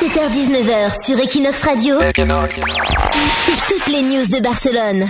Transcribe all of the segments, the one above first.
17h-19h sur Equinox Radio, c'est toutes les news de Barcelone.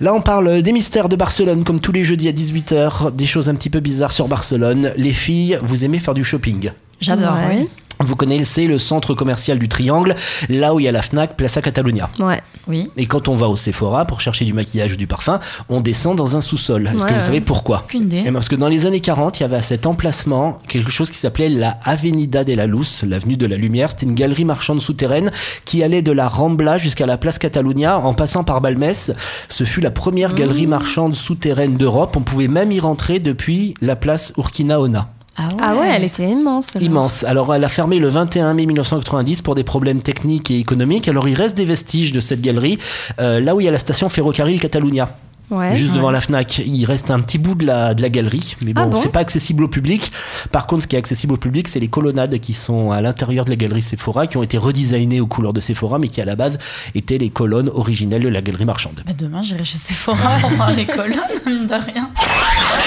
Là, on parle des mystères de Barcelone, comme tous les jeudis à 18h, des choses un petit peu bizarres sur Barcelone. Les filles, vous aimez faire du shopping? J'adore, Ouais. oui. Vous connaissez le centre commercial du Triangle, là où il y a la Fnac, Plaza Catalunya. Ouais. Oui. Et quand on va au Sephora pour chercher du maquillage ou du parfum, on descend dans un sous-sol. Est-ce que vous ouais. savez pourquoi Aucune idée. Eh ben, Parce que dans les années 40, il y avait à cet emplacement quelque chose qui s'appelait la Avenida de la Luz, l'avenue de la Lumière. C'était une galerie marchande souterraine qui allait de la Rambla jusqu'à la place Catalunya en passant par Balmès. Ce fut la première Mmh. galerie marchande souterraine d'Europe. On pouvait même y rentrer depuis la place Urquinaona. Ah ouais. Ah ouais, elle était immense. là. Immense. Alors, elle a fermé le 21 mai 1990 pour des problèmes techniques et économiques. Alors, il reste des vestiges de cette galerie, euh, là où il y a la station ferrocarril Catalunya. Ouais. Juste devant la Fnac, il reste un petit bout de la, de la galerie, mais bon, Ah bon c'est pas accessible au public. Par contre, ce qui est accessible au public, c'est les colonnades qui sont à l'intérieur de la galerie Sephora, qui ont été redesignées aux couleurs de Sephora, mais qui à la base étaient les colonnes originelles de la galerie marchande. Bah, demain, j'irai chez Sephora pour voir les colonnes, de rien.